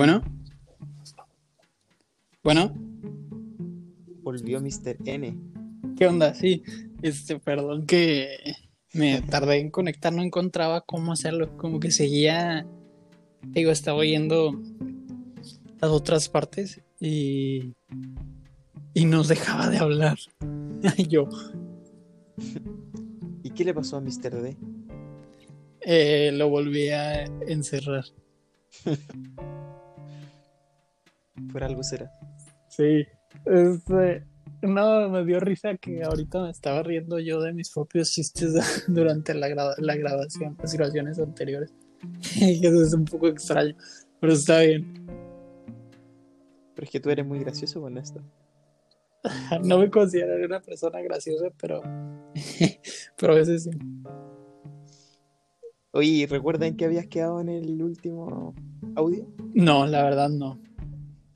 Bueno. Bueno. Volvió Mr. N. ¿Qué onda? Sí, este, perdón que me tardé en conectar, no encontraba cómo hacerlo, como que seguía, digo, estaba oyendo las otras partes y, y nos dejaba de hablar. Yo. ¿Y qué le pasó a Mr. D? Eh, lo volví a encerrar. Por algo será. Sí. Este, no, me dio risa que ahorita me estaba riendo yo de mis propios chistes durante la, la grabación, las grabaciones anteriores. eso es un poco extraño, pero está bien. Pero es que tú eres muy gracioso con esto. no me considero una persona graciosa, pero, pero a veces sí. Oye, ¿recuerdan que habías quedado en el último audio? No, la verdad no.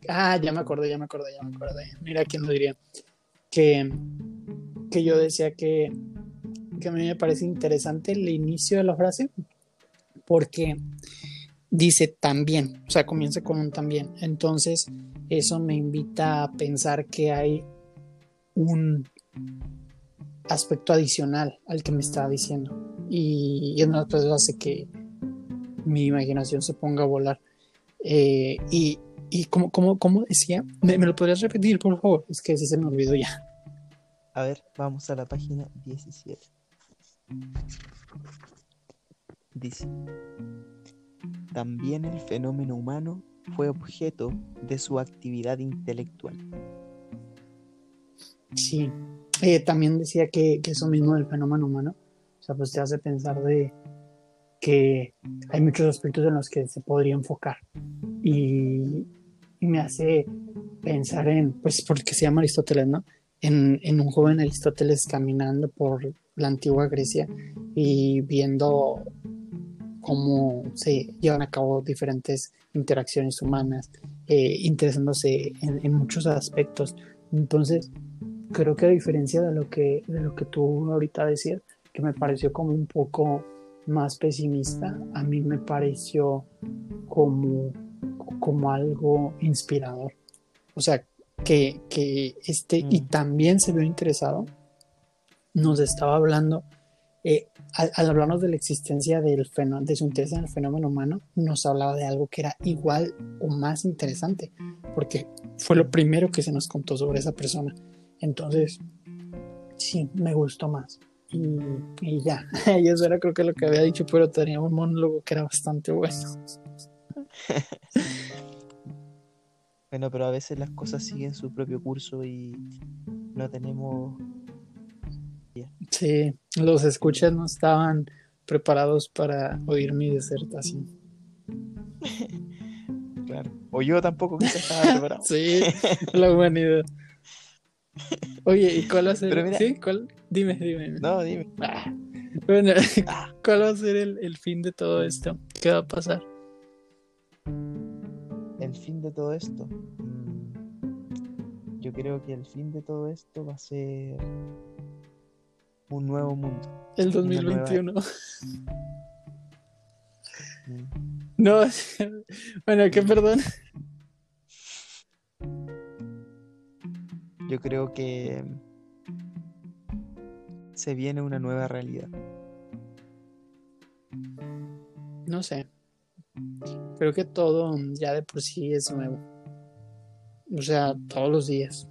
Ah, ya me acordé, ya me acordé, ya me acordé. Mira quién lo diría. Que, que yo decía que, que a mí me parece interesante el inicio de la frase porque dice también, o sea, comienza con un también. Entonces, eso me invita a pensar que hay un aspecto adicional al que me estaba diciendo y, en otras cosas hace que mi imaginación se ponga a volar. Eh, y, y como, como, como decía, ¿Me, lo podrías repetir, por favor? Es que sí se me olvidó ya. A ver, vamos a la página 17. Dice, también el fenómeno humano fue objeto de su actividad intelectual. Sí, eh, también decía que, que, eso mismo del fenómeno humano o sea, pues te hace pensar de que hay muchos aspectos en los que se podría enfocar. Y, me hace pensar en, pues porque se llama Aristóteles, ¿no? En, en, un joven Aristóteles caminando por la antigua Grecia y viendo cómo se llevan a cabo diferentes interacciones humanas, eh, interesándose en, en, muchos aspectos. Entonces, creo que a diferencia de lo que, de lo que tú ahorita decías, que me pareció como un poco más pesimista, a mí me pareció como, como algo inspirador. O sea, que, que este, y mm. también se vio interesado, nos estaba hablando, eh, al, hablarnos de la existencia del fenómeno, de su interés en el fenómeno humano, nos hablaba de algo que era igual o más interesante, porque fue lo primero que se nos contó sobre esa persona. Entonces, sí, me gustó más y, ya. y eso era creo que lo que había dicho, pero tenía un monólogo que era bastante bueno. bueno, pero a veces las cosas siguen su propio curso y no tenemos... Sí, los escuchas no estaban preparados para oír mi disertación. claro. O yo tampoco quizás estaba preparado. sí, la humanidad. Oye, ¿y cuál va a ser? ¿Sí? ¿Cuál? Dime, dime. No, dime. Ah, bueno, ¿cuál va a ser el, fin de todo esto? ¿Qué va a pasar? El fin de todo esto. Mm, yo creo que el fin de todo esto va a ser un nuevo mundo. El 2021. Mm. No, bueno, ¿qué perdón? yo creo que se viene una nueva realidad. No sé. Creo que todo ya de por sí es nuevo. O sea, todos los días.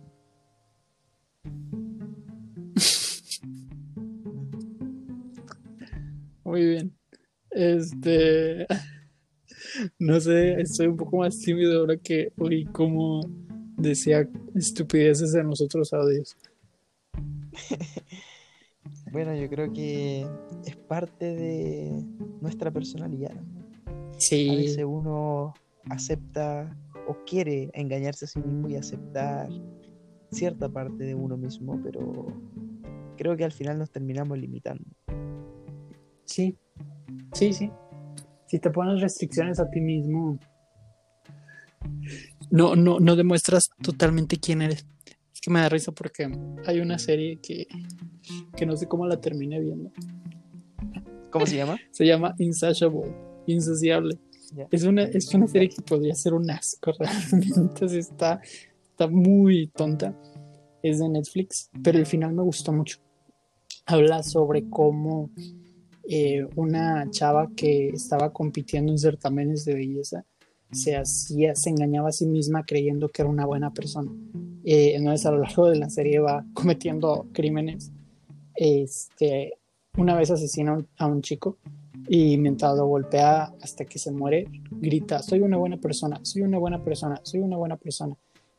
Muy bien. Este. No sé, estoy un poco más tímido ahora que oí como decía estupideces en los otros audios. bueno, yo creo que es parte de nuestra personalidad. Sí. A veces uno acepta o quiere engañarse a sí mismo y aceptar cierta parte de uno mismo, pero creo que al final nos terminamos limitando. Sí, sí, sí. Si te pones restricciones a ti mismo, no, no, no demuestras totalmente quién eres. Es que me da risa porque hay una serie que, que no sé cómo la terminé viendo. ¿Cómo se llama? se llama Insatiable, Insaciable. Es una, es una serie que podría ser un asco realmente. está, está muy tonta. Es de Netflix, pero el final me gustó mucho. Habla sobre cómo eh, una chava que estaba compitiendo en certámenes de belleza se hacía, se engañaba a sí misma creyendo que era una buena persona. Eh, entonces a lo largo de la serie va cometiendo crímenes. Este, una vez asesina a un chico y mientras lo golpea hasta que se muere, grita, soy una buena persona, soy una buena persona, soy una buena persona.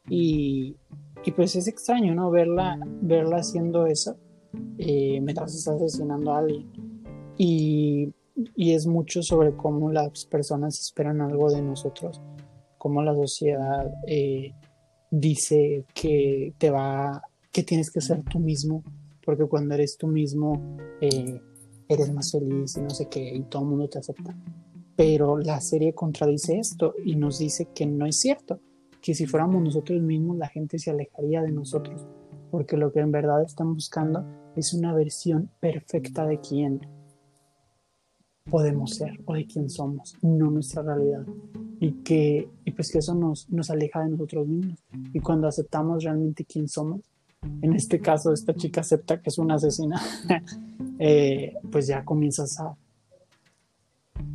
Y, y pues es extraño, ¿no? Verla, verla haciendo eso eh, mientras está asesinando a alguien. Y, y, es mucho sobre cómo las personas esperan algo de nosotros, cómo la sociedad eh, dice que te va, que tienes que ser tú mismo, porque cuando eres tú mismo, eh, eres más feliz y no sé qué, y todo el mundo te acepta. Pero la serie contradice esto y nos dice que no es cierto, que si fuéramos nosotros mismos la gente se alejaría de nosotros, porque lo que en verdad están buscando es una versión perfecta de quién podemos ser o de quién somos, no nuestra realidad. Y que y pues que eso nos, nos aleja de nosotros mismos. Y cuando aceptamos realmente quién somos, en este caso esta chica acepta que es una asesina, eh, pues ya comienzas a,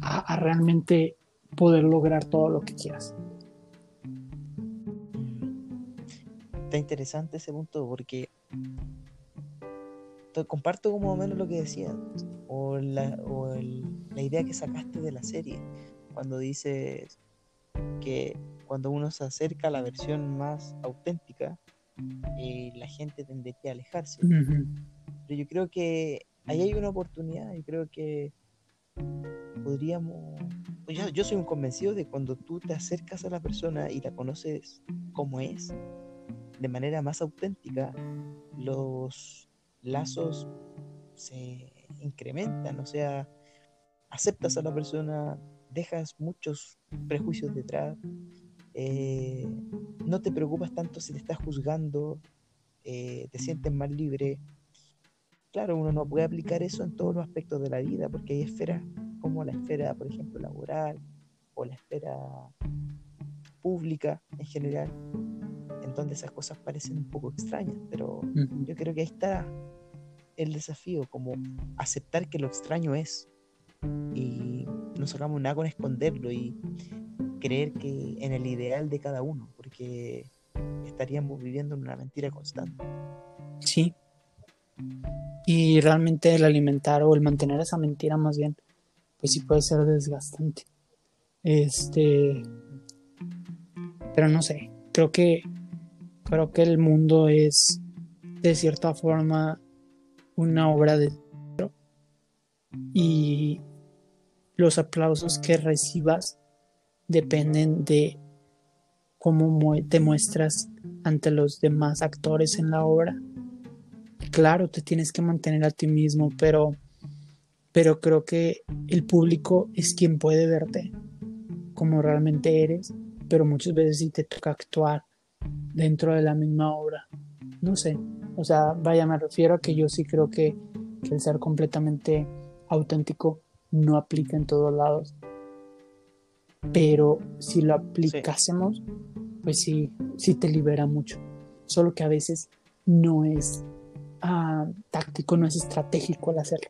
a, realmente poder lograr todo lo que quieras. Está interesante ese punto porque comparto como menos lo que decía o, la, o la idea que sacaste de la serie cuando dices que cuando uno se acerca a la versión más auténtica eh, la gente tendría a alejarse. Pero yo creo que ahí hay una oportunidad y creo que podríamos... Pues yo, yo soy un convencido de cuando tú te acercas a la persona y la conoces como es, de manera más auténtica, los lazos se incrementan, o sea, aceptas a la persona, dejas muchos prejuicios detrás, eh, no te preocupas tanto si te estás juzgando, eh, te sientes más libre. Claro, uno no puede aplicar eso en todos los aspectos de la vida, porque hay esferas como la esfera, por ejemplo, laboral o la esfera pública en general, en donde esas cosas parecen un poco extrañas, pero yo creo que ahí está el desafío, como aceptar que lo extraño es y no sacamos nada con esconderlo y creer que en el ideal de cada uno, porque estaríamos viviendo en una mentira constante. Sí. Y realmente el alimentar o el mantener esa mentira más bien, pues sí puede ser desgastante. Este, pero no sé, creo que creo que el mundo es de cierta forma una obra de y los aplausos que recibas dependen de cómo te muestras ante los demás actores en la obra. Claro, te tienes que mantener a ti mismo, pero, pero creo que el público es quien puede verte como realmente eres, pero muchas veces sí te toca actuar dentro de la misma obra. No sé, o sea, vaya, me refiero a que yo sí creo que, que el ser completamente auténtico no aplica en todos lados pero si lo aplicásemos, pues sí, sí te libera mucho. Solo que a veces no es ah, táctico, no es estratégico el hacerlo.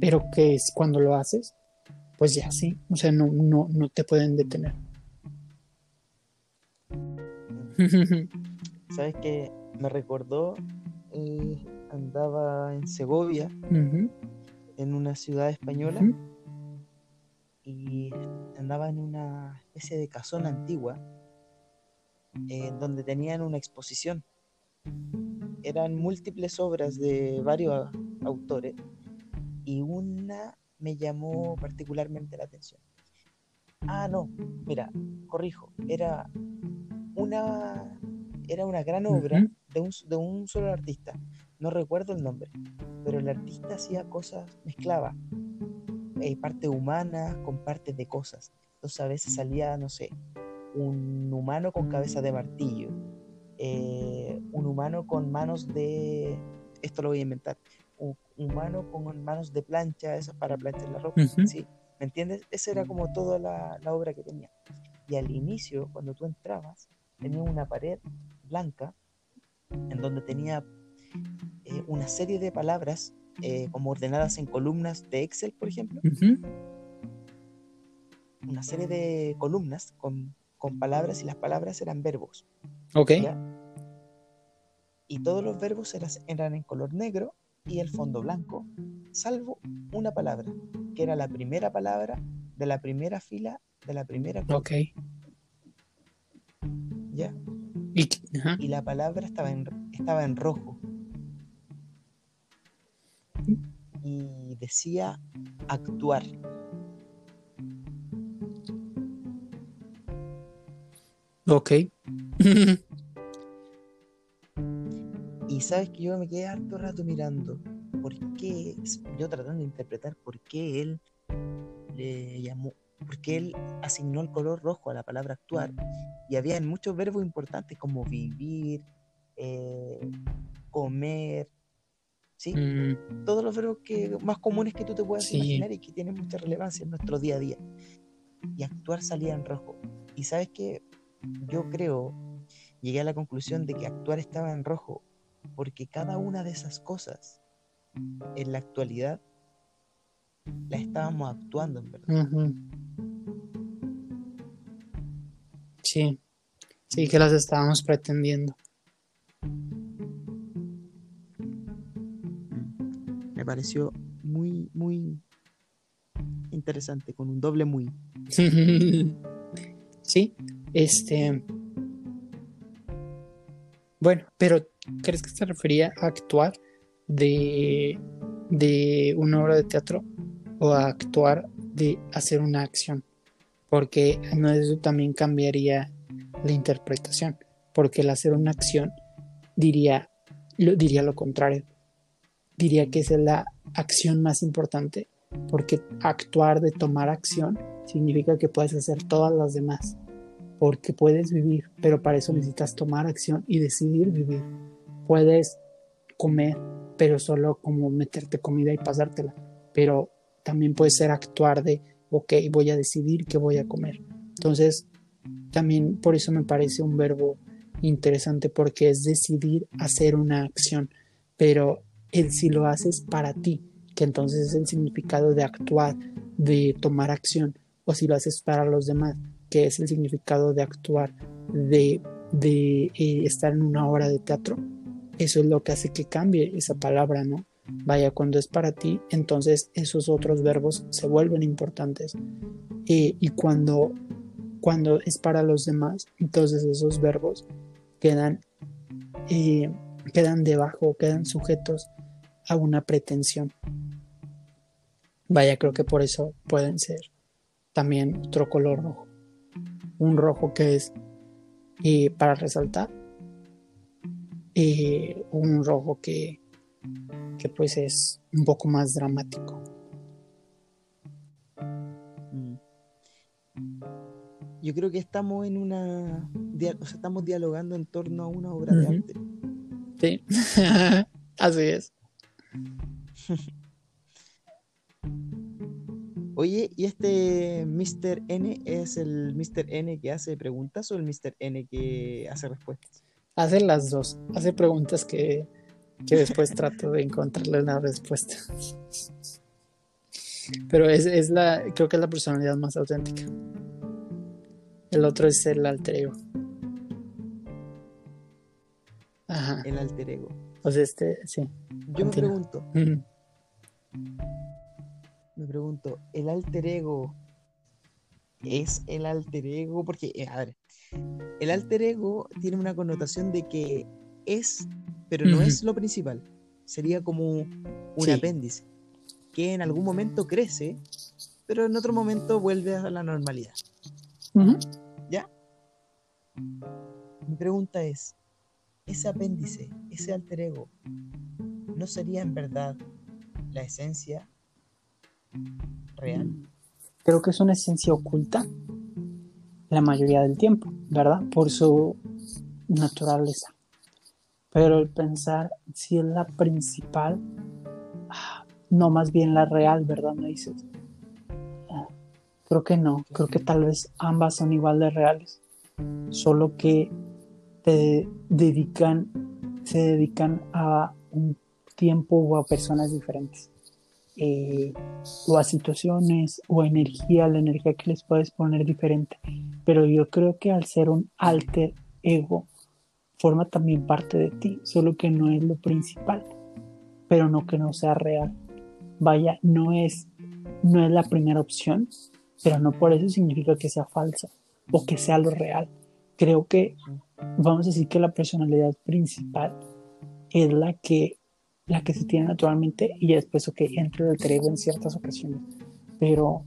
Pero que es cuando lo haces, pues ya sí, o sea, no, no, no te pueden detener. ¿Sabes qué? Me recordó, eh, andaba en Segovia, en una ciudad española y andaba en una especie de casona antigua eh, donde tenían una exposición. Eran múltiples obras de varios autores y una me llamó particularmente la atención. Ah, no, mira, corrijo, era una, era una gran obra de, un, de un solo artista. No recuerdo el nombre, pero el artista hacía cosas, mezclaba eh, parte humana con partes de cosas. Entonces a veces salía, no sé, un humano con cabeza de martillo, eh, un humano con manos de, esto lo voy a inventar, un humano con manos de plancha, esas para planchar la ropa, ¿sí? ¿Me entiendes? Esa era como toda la, la obra que tenía. Y al inicio, cuando tú entrabas, tenía una pared blanca en donde tenía eh, una serie de palabras eh, como ordenadas en columnas de Excel, por ejemplo. Una serie de columnas con, con palabras y las palabras eran verbos. Ok. ¿ya? Y todos los verbos eras- eran en color negro y el fondo blanco, salvo una palabra, que era la primera palabra de la primera fila de la primera columna, Ok. ¿ya? Y. Y la palabra estaba en, estaba en rojo. Y decía actuar. Ok. Y sabes que yo me quedé harto rato mirando. ¿Por qué? Yo tratando de interpretar por qué él le llamó. por qué él asignó el color rojo a la palabra actuar. Y había muchos verbos importantes como vivir, eh, comer. ¿Sí? Mm, Todos los verbos que, más comunes que tú te puedas Sí. imaginar y que tienen mucha relevancia en nuestro día a día. Y actuar salía en rojo. Y sabes que yo creo, llegué a la conclusión de que actuar estaba en rojo porque cada una de esas cosas en la actualidad la estábamos actuando en verdad. Sí. Sí, que las estábamos pretendiendo. Me pareció muy, muy interesante, con un doble muy. Sí, este. Bueno, pero ¿crees que se refería a actuar de, de una obra de teatro o a actuar de hacer una acción? Porque no eso también cambiaría la interpretación, porque el hacer una acción diría lo, diría lo contrario. Diría que esa es la acción más importante, porque actuar de tomar acción significa que puedes hacer todas las demás, porque puedes vivir, pero para eso necesitas tomar acción y decidir vivir. Puedes comer, pero solo como meterte comida y pasártela, pero también puede ser actuar de, ok, voy a decidir qué voy a comer. Entonces, también por eso me parece un verbo interesante, porque es decidir hacer una acción, pero el si lo haces para ti, que entonces es el significado de actuar, de tomar acción, o si lo haces para los demás, que es el significado de actuar, de, de eh, estar en una obra de teatro. Eso es lo que hace que cambie esa palabra, ¿no? Vaya, cuando es para ti, entonces esos otros verbos se vuelven importantes. Eh, y cuando, cuando es para los demás, entonces esos verbos quedan, eh, quedan debajo, quedan sujetos a una pretensión. Vaya, creo que por eso pueden ser también otro color rojo. Un rojo que es para resaltar. eh, un rojo que, que pues es un poco más dramático. Mm. Yo creo que estamos en una. dia- O sea, estamos dialogando en torno a una obra de arte. Sí, así es. Oye, ¿y este Mr. N es el Mr. N que hace preguntas o el Mr. N que hace respuestas? Hace las dos. Hace preguntas que, que después trato de encontrarle una respuesta. Pero es, es la, creo que es la personalidad más auténtica. El otro es el alter ego. Ajá. El alter ego. Este, sí. Yo me pregunto, me pregunto, ¿el alter ego es el alter ego? Porque, eh, a ver, el alter ego tiene una connotación de que es, pero no es lo principal. Sería como un Sí. apéndice que en algún momento crece, pero en otro momento vuelve a la normalidad. ¿Ya? Mi pregunta es, ese apéndice, ese alter ego, ¿no sería en verdad la esencia real? Creo que es una esencia oculta la mayoría del tiempo, ¿verdad? Por su naturaleza. Pero el pensar si es la principal, ah, no más bien la real, ¿verdad? Me dices. Ah, Creo que no, creo que tal vez ambas son igual de reales, solo que te dedican, se dedican a un tiempo o a personas diferentes. Eh, o a situaciones o a energía, la energía que les puedes poner diferente. Pero yo creo que al ser un alter ego, forma también parte de ti, solo que no es lo principal, pero no que no sea real. Vaya, no es, no es la primera opción, pero no por eso significa que sea falsa o que sea lo real. Creo que vamos a decir que la personalidad principal es la que la que se tiene naturalmente y después que entre el ego en ciertas ocasiones. Pero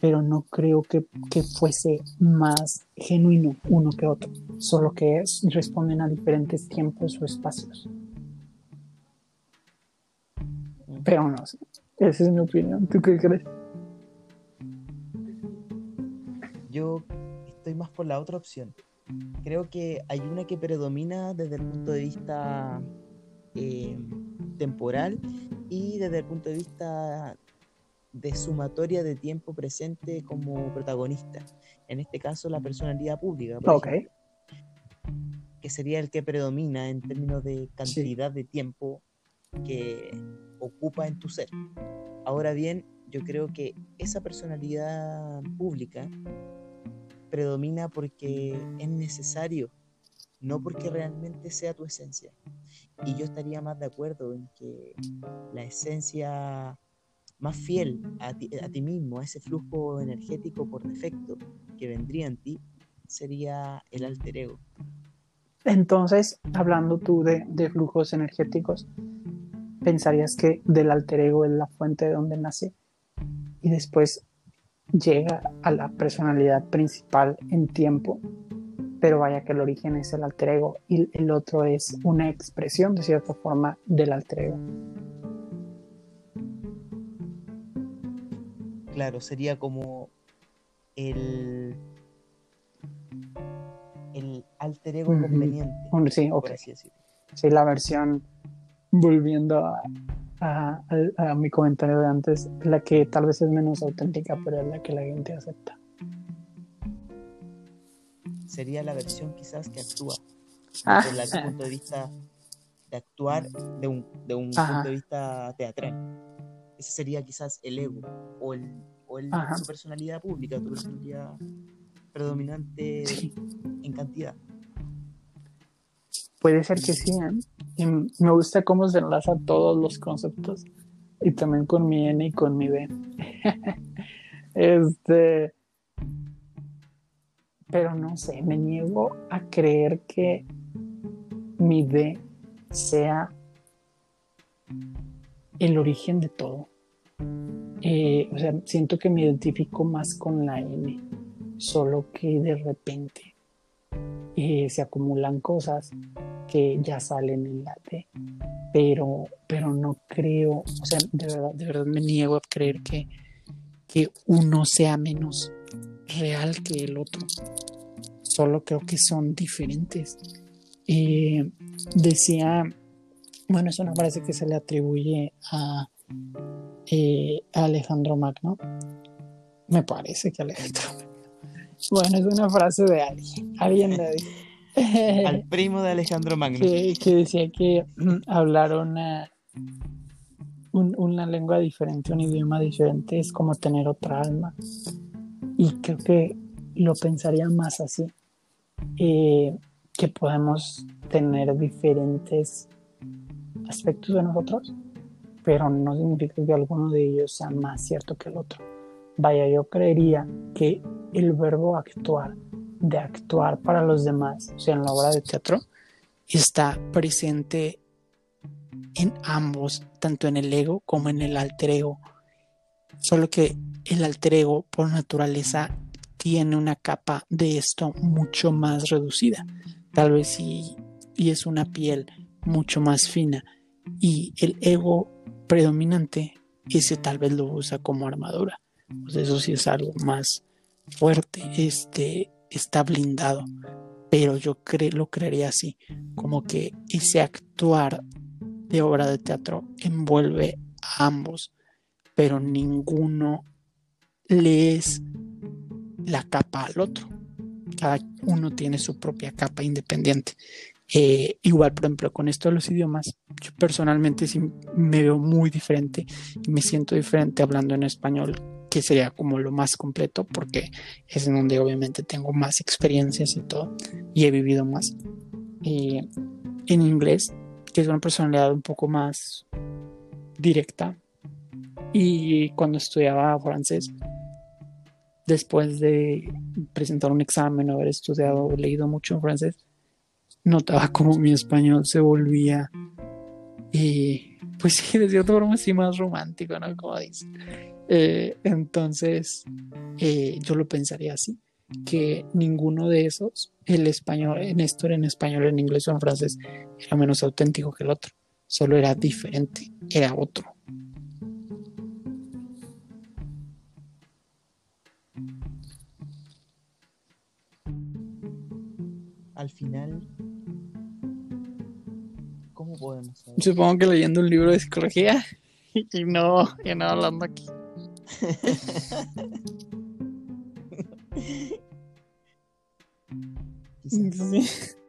pero no creo que, que, fuese más genuino uno que otro solo que es, responden a diferentes tiempos o espacios. Pero no sé esa es mi opinión. ¿tú qué crees? yo estoy más por la otra opción creo que hay una que predomina desde el punto de vista eh, temporal y desde el punto de vista de sumatoria de tiempo presente como protagonista. En este caso, la personalidad pública. que sería el que predomina en términos de cantidad de tiempo que ocupa en tu ser. Ahora bien, yo creo que esa personalidad pública predomina porque es necesario, no porque realmente sea tu esencia. Y yo estaría más de acuerdo en que la esencia más fiel a ti, a ti mismo, a ese flujo energético por defecto que vendría en ti, sería el alter ego. Entonces, hablando tú de, de, flujos energéticos, pensarías que del alter ego es la fuente de donde nace y después llega a la personalidad principal en tiempo pero vaya que el origen es el alter ego y el otro es una expresión de cierta forma del alter ego. Claro, sería como el, el alter ego conveniente. Sí, Sí, la versión, volviendo a, a, mi comentario de antes, la que tal vez es menos auténtica, pero es la que la gente acepta sería la versión quizás que actúa ah. desde el punto de vista de actuar de un, de un punto de vista teatral. Ese sería quizás el ego o, el, o el, su personalidad pública, tu personalidad predominante en cantidad. Puede ser que sí, ¿eh? me gusta cómo se enlaza todos los conceptos y también con mi N y con mi B. este pero no sé, me niego a creer que mi D sea el origen de todo. Eh, o sea, siento que me identifico más con la N, solo que de repente eh, se acumulan cosas que ya salen en la D, pero, pero no creo, o sea, de verdad, de verdad me niego a creer que, que uno sea menos real que el otro. Solo creo que son diferentes. Eh, decía, bueno, es una frase que se le atribuye a, eh, Alejandro Magno. Me parece que Alejandro Bueno, es una frase de alguien. Alguien de Al primo de Alejandro Magno. Que, decía que mm, hablar una, una lengua diferente, un idioma diferente, es como tener otra alma. Y creo que lo pensaría más así, eh, que podemos tener diferentes aspectos de nosotros, pero no significa que alguno de ellos sea más cierto que el otro. Vaya, yo creería que el verbo actuar, de actuar para los demás, o sea, en la obra de teatro, está presente en ambos, tanto en el ego como en el alter ego. Solo que el alter ego por naturaleza tiene una capa de esto mucho más reducida. Tal vez y, y es una piel mucho más fina. Y el ego predominante, ese tal vez lo usa como armadura. Pues eso sí es algo más fuerte. Este está blindado. Pero yo lo creería así. Como que ese actuar de obra de teatro envuelve a ambos. Pero ninguno le es la capa al otro. Cada uno tiene su propia capa independiente. Eh, igual, por ejemplo, con esto de los idiomas, yo personalmente sí me veo muy diferente y me siento diferente hablando en español, que sería como lo más completo, porque es en donde obviamente tengo más experiencias y todo, y he vivido más. Eh, en inglés, que es una personalidad un poco más directa, y cuando estudiaba francés, después de presentar un examen o haber estudiado o leído mucho en francés, notaba como mi español se volvía, y pues sí, de cierta forma sí más romántico, ¿no? Como dice. Eh, entonces, eh, yo lo pensaría así, que ninguno de esos, el español, en esto era en español, en inglés o en francés, era menos auténtico que el otro, solo era diferente, era otro. Al final, ¿cómo podemos saber? Supongo que leyendo un libro de psicología y no, y no hablando aquí. Quizás. Sí.